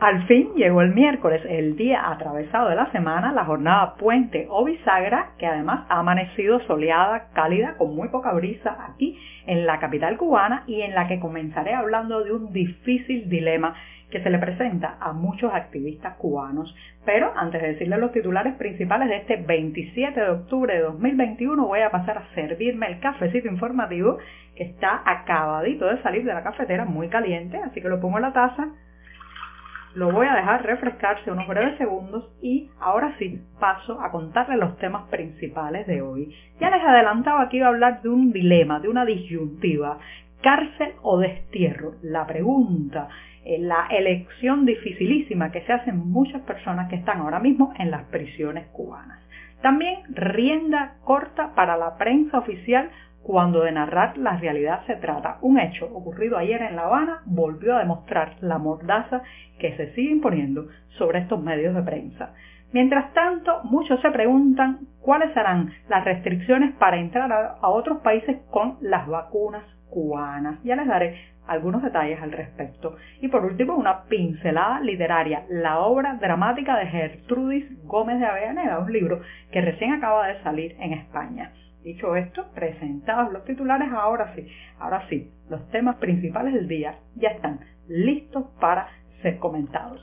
Al fin llegó el miércoles, el día atravesado de la semana, la jornada puente o bisagra, que además ha amanecido soleada, cálida, con muy poca brisa aquí en la capital cubana y en la que comenzaré hablando de un difícil dilema que se le presenta a muchos activistas cubanos. Pero antes de decirles los titulares principales de este 27 de octubre de 2021, voy a pasar a servirme el cafecito informativo que está acabadito de salir de la cafetera, muy caliente, así que lo pongo en la taza lo voy a dejar refrescarse unos breves segundos y ahora sí paso a contarles los temas principales de hoy. Ya les adelantaba que iba a hablar de un dilema, de una disyuntiva, cárcel o destierro. La pregunta, eh, la elección dificilísima que se hacen muchas personas que están ahora mismo en las prisiones cubanas. También rienda corta para la prensa oficial cuando de narrar la realidad se trata. Un hecho ocurrido ayer en La Habana volvió a demostrar la mordaza que se sigue imponiendo sobre estos medios de prensa. Mientras tanto, muchos se preguntan cuáles serán las restricciones para entrar a, otros países con las vacunas cubanas. Ya les daré algunos detalles al respecto. Y por último, una pincelada literaria, la obra dramática de Gertrudis Gómez de Avellaneda, un libro que recién acaba de salir en España. Dicho esto, presentados los titulares, ahora sí, ahora sí, los temas principales del día ya están listos para ser comentados.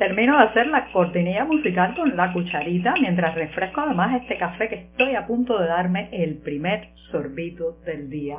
Termino de hacer la cortinilla musical con la cucharita mientras refresco además este café que estoy a punto de darme el primer sorbito del día.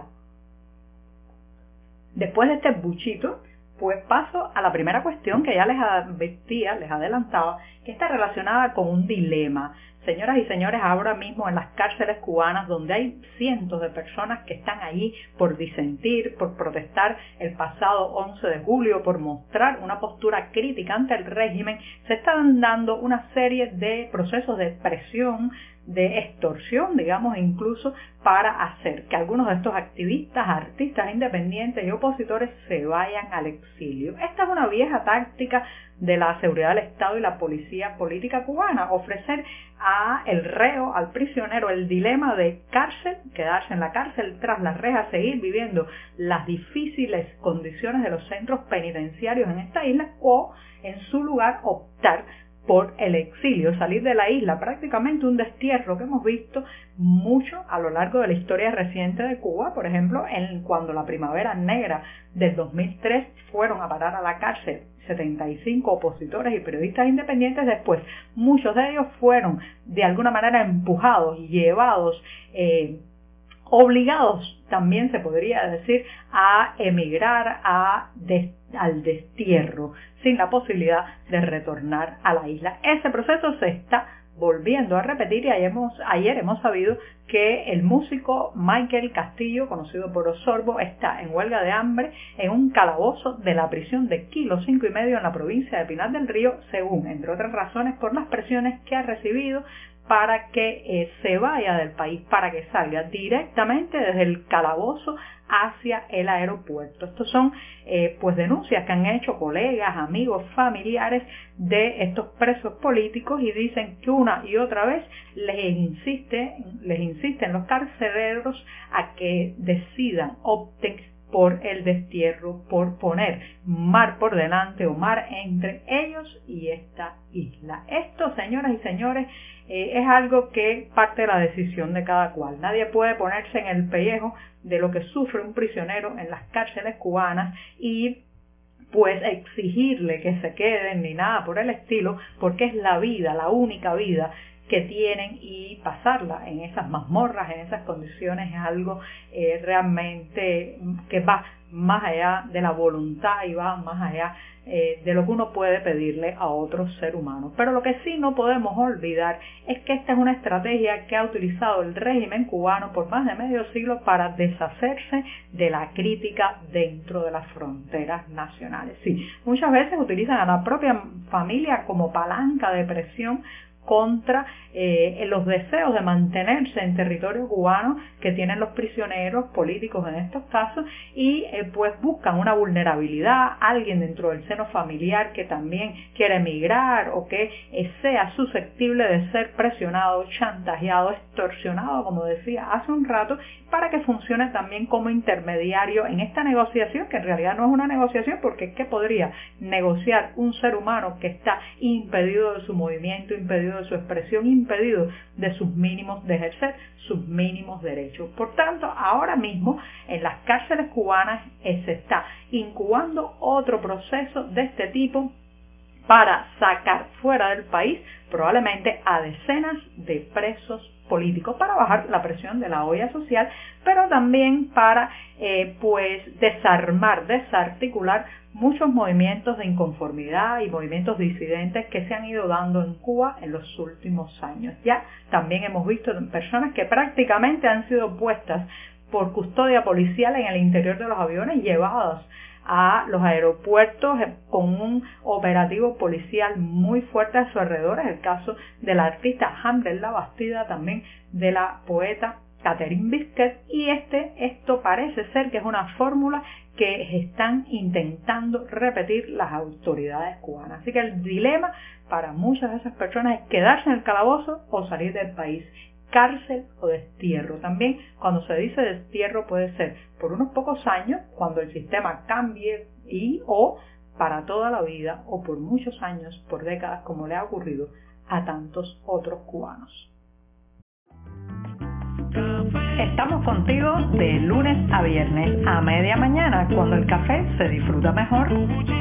Después de este buchito, pues paso a la primera cuestión que ya les advertía, les adelantaba, que está relacionada con un dilema. Señoras y señores, ahora mismo en las cárceles cubanas, donde hay cientos de personas que están allí por disentir, por protestar el pasado 11 de julio, por mostrar una postura crítica ante el régimen, se están dando una serie de procesos de presión, de extorsión, digamos, incluso para hacer que algunos de estos activistas, artistas independientes y opositores se vayan al exilio. Esta es una vieja táctica de la seguridad del Estado y la policía política cubana, ofrecer a el reo, al prisionero, el dilema de cárcel, quedarse en la cárcel tras las rejas, seguir viviendo las difíciles condiciones de los centros penitenciarios en esta isla o en su lugar optar por el exilio, salir de la isla, prácticamente un destierro que hemos visto mucho a lo largo de la historia reciente de Cuba, por ejemplo, en, cuando la primavera negra del 2003 fueron a parar a la cárcel 75 opositores y periodistas independientes después, muchos de ellos fueron de alguna manera empujados llevados eh, obligados, también se podría decir, a emigrar a al destierro, sin la posibilidad de retornar a la isla. Ese proceso se está volviendo a repetir y ayer hemos, ayer hemos sabido que el músico Michael Castillo, conocido por Osorbo, está en huelga de hambre en un calabozo de la prisión de Kilo 5 y medio en la provincia de Pinar del Río, según, entre otras razones, por las presiones que ha recibido para que eh, se vaya del país, para que salga directamente desde el calabozo hacia el aeropuerto. Estos son eh, pues denuncias que han hecho colegas, amigos, familiares de estos presos políticos y dicen que una y otra vez les insiste, les insisten los carceleros a que decidan, opten por el destierro, por poner mar por delante o mar entre ellos y esta isla. Esto, señoras y señores, eh, es algo que parte de la decisión de cada cual. Nadie puede ponerse en el pellejo de lo que sufre un prisionero en las cárceles cubanas y pues exigirle que se queden ni nada por el estilo, porque es la vida, la única vida que tienen y pasarla en esas mazmorras, en esas condiciones es algo eh, realmente que va más allá de la voluntad y va más allá eh, de lo que uno puede pedirle a otro ser humano. Pero lo que sí no podemos olvidar es que esta es una estrategia que ha utilizado el régimen cubano por más de medio siglo para deshacerse de la crítica dentro de las fronteras nacionales. Sí, muchas veces utilizan a la propia familia como palanca de presión contra eh, los deseos de mantenerse en territorio cubano que tienen los prisioneros políticos en estos casos y eh, pues buscan una vulnerabilidad, alguien dentro del seno familiar que también quiere emigrar o que eh, sea susceptible de ser presionado, chantajeado, extorsionado, como decía hace un rato, para que funcione también como intermediario en esta negociación, que en realidad no es una negociación porque es que podría negociar un ser humano que está impedido de su movimiento, impedido su expresión, impedido de sus mínimos, de ejercer sus mínimos derechos. Por tanto, ahora mismo en las cárceles cubanas eh, se está incubando otro proceso de este tipo para sacar fuera del país probablemente a decenas de presos políticos para bajar la presión de la olla social, pero también para eh, pues desarmar, desarticular muchos movimientos de inconformidad y movimientos disidentes que se han ido dando en Cuba en los últimos años. Ya también hemos visto personas que prácticamente han sido puestas por custodia policial en el interior de los aviones llevadas a los aeropuertos con un operativo policial muy fuerte a su alrededor. Es el caso del artista Hamlet La Bastida, también de la poeta Catherine Biscuit y este, esto parece ser que es una fórmula que están intentando repetir las autoridades cubanas. Así que el dilema para muchas de esas personas es quedarse en el calabozo o salir del país cárcel o destierro. También cuando se dice destierro puede ser por unos pocos años, cuando el sistema cambie y o para toda la vida o por muchos años, por décadas, como le ha ocurrido a tantos otros cubanos. Estamos contigo de lunes a viernes a media mañana, cuando el café se disfruta mejor.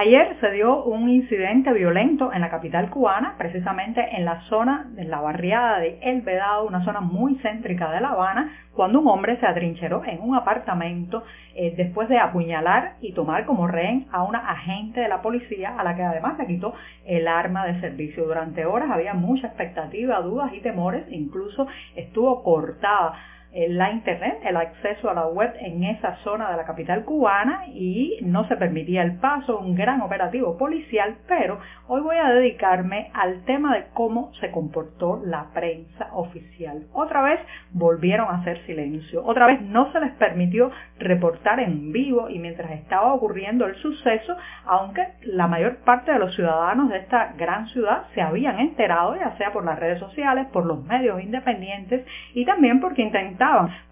Ayer se dio un incidente violento en la capital cubana, precisamente en la zona de la barriada de El Vedado, una zona muy céntrica de La Habana, cuando un hombre se atrincheró en un apartamento eh, después de apuñalar y tomar como rehén a una agente de la policía, a la que además le quitó el arma de servicio. Durante horas había mucha expectativa, dudas y temores, incluso estuvo cortada la internet, el acceso a la web en esa zona de la capital cubana y no se permitía el paso, un gran operativo policial, pero hoy voy a dedicarme al tema de cómo se comportó la prensa oficial. Otra vez volvieron a hacer silencio, otra vez no se les permitió reportar en vivo y mientras estaba ocurriendo el suceso, aunque la mayor parte de los ciudadanos de esta gran ciudad se habían enterado, ya sea por las redes sociales, por los medios independientes y también porque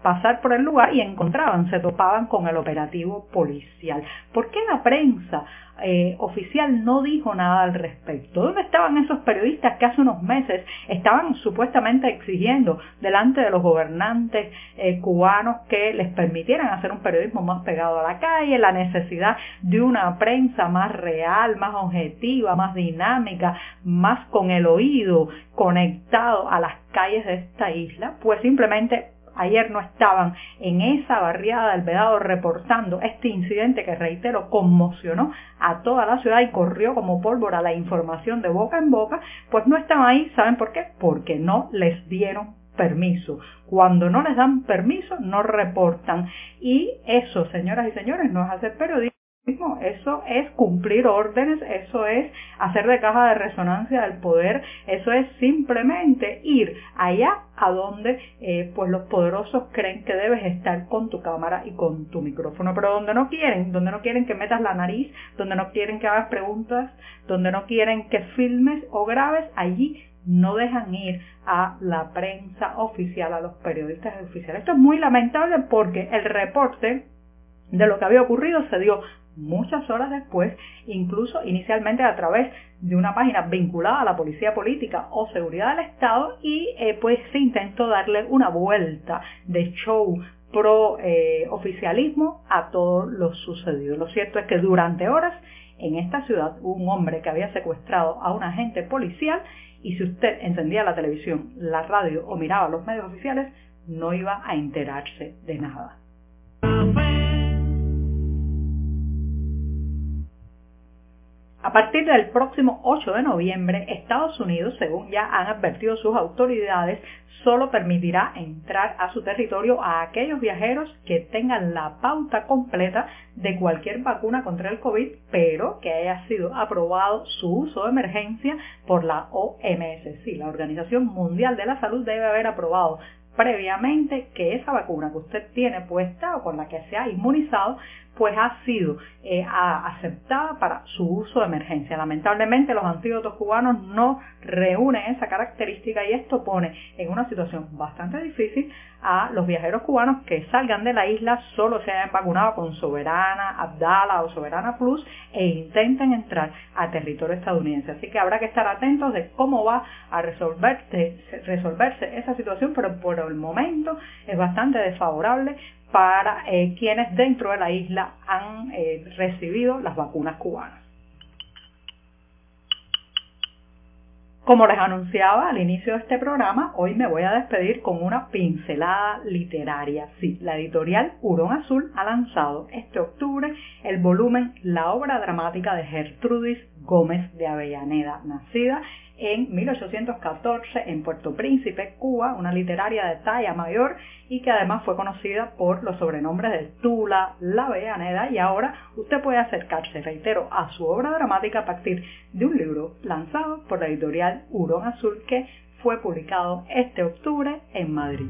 pasar por el lugar y encontraban, se topaban con el operativo policial. ¿Por qué la prensa eh, oficial no dijo nada al respecto? ¿Dónde estaban esos periodistas que hace unos meses estaban supuestamente exigiendo delante de los gobernantes eh, cubanos que les permitieran hacer un periodismo más pegado a la calle, la necesidad de una prensa más real, más objetiva, más dinámica, más con el oído conectado a las calles de esta isla? Pues simplemente ayer no estaban en esa barriada del Vedado reportando este incidente que, reitero, conmocionó a toda la ciudad y corrió como pólvora la información de boca en boca, pues no estaban ahí, ¿saben por qué? Porque no les dieron permiso. Cuando no les dan permiso, no reportan. Y eso, señoras y señores, no es hacer periodismo eso es cumplir órdenes, eso es hacer de caja de resonancia del poder, eso es simplemente ir allá a donde eh, pues los poderosos creen que debes estar con tu cámara y con tu micrófono, pero donde no quieren, donde no quieren que metas la nariz, donde no quieren que hagas preguntas, donde no quieren que filmes o grabes, allí no dejan ir a la prensa oficial, a los periodistas oficiales. Esto es muy lamentable porque el reporte de lo que había ocurrido se dio muchas horas después, incluso inicialmente a través de una página vinculada a la policía política o seguridad del Estado y eh, pues se intentó darle una vuelta de show pro eh, oficialismo a todo lo sucedido. Lo cierto es que durante horas en esta ciudad hubo un hombre que había secuestrado a un agente policial y si usted encendía la televisión, la radio o miraba los medios oficiales, no iba a enterarse de nada. A partir del próximo 8 de noviembre, Estados Unidos, según ya han advertido sus autoridades, solo permitirá entrar a su territorio a aquellos viajeros que tengan la pauta completa de cualquier vacuna contra el COVID, pero que haya sido aprobado su uso de emergencia por la OMS. Sí, la Organización Mundial de la Salud debe haber aprobado previamente que esa vacuna que usted tiene puesta o con la que se ha inmunizado pues ha sido eh, aceptada para su uso de emergencia. Lamentablemente los antídotos cubanos no reúnen esa característica y esto pone en una situación bastante difícil a los viajeros cubanos que salgan de la isla solo se hayan vacunado con Soberana, Abdala o Soberana Plus e intenten entrar a territorio estadounidense. Así que habrá que estar atentos de cómo va a resolverse, resolverse esa situación, pero por el momento es bastante desfavorable para eh, quienes dentro de la isla han eh, recibido las vacunas cubanas. Como les anunciaba al inicio de este programa, hoy me voy a despedir con una pincelada literaria. Sí, la editorial Hurón Azul ha lanzado este octubre el volumen La obra dramática de Gertrudis Gómez de Avellaneda, nacida en 1814 en Puerto Príncipe, Cuba, una literaria de talla mayor y que además fue conocida por los sobrenombres de Tula, La Avellaneda y ahora usted puede acercarse, reitero, a su obra dramática a partir de un libro lanzado por la editorial Hurón Azul que fue publicado este octubre en Madrid.